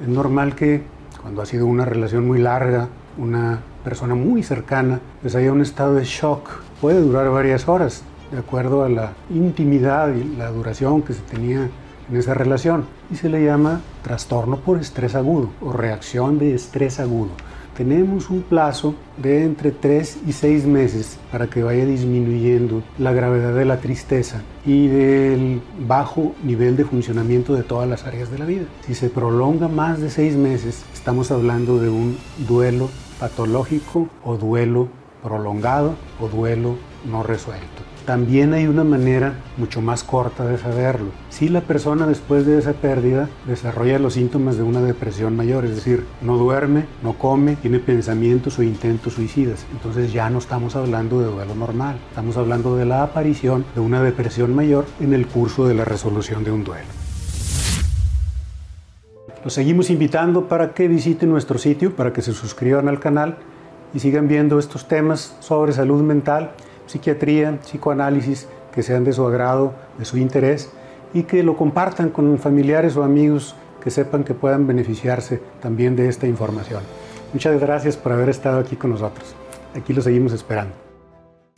Es normal que cuando ha sido una relación muy larga, una persona muy cercana, pues haya un estado de shock. Puede durar varias horas, de acuerdo a la intimidad y la duración que se tenía en esa relación. Y se le llama trastorno por estrés agudo o reacción de estrés agudo tenemos un plazo de entre 3 y 6 meses para que vaya disminuyendo la gravedad de la tristeza y del bajo nivel de funcionamiento de todas las áreas de la vida. Si se prolonga más de 6 meses, estamos hablando de un duelo patológico o duelo prolongado o duelo no resuelto. También hay una manera mucho más corta de saberlo. Si la persona después de esa pérdida desarrolla los síntomas de una depresión mayor, es decir, no duerme, no come, tiene pensamientos o intentos suicidas, entonces ya no estamos hablando de duelo normal, estamos hablando de la aparición de una depresión mayor en el curso de la resolución de un duelo. Los seguimos invitando para que visiten nuestro sitio, para que se suscriban al canal y sigan viendo estos temas sobre salud mental psiquiatría, psicoanálisis que sean de su agrado, de su interés y que lo compartan con familiares o amigos que sepan que puedan beneficiarse también de esta información. Muchas gracias por haber estado aquí con nosotros. Aquí lo seguimos esperando.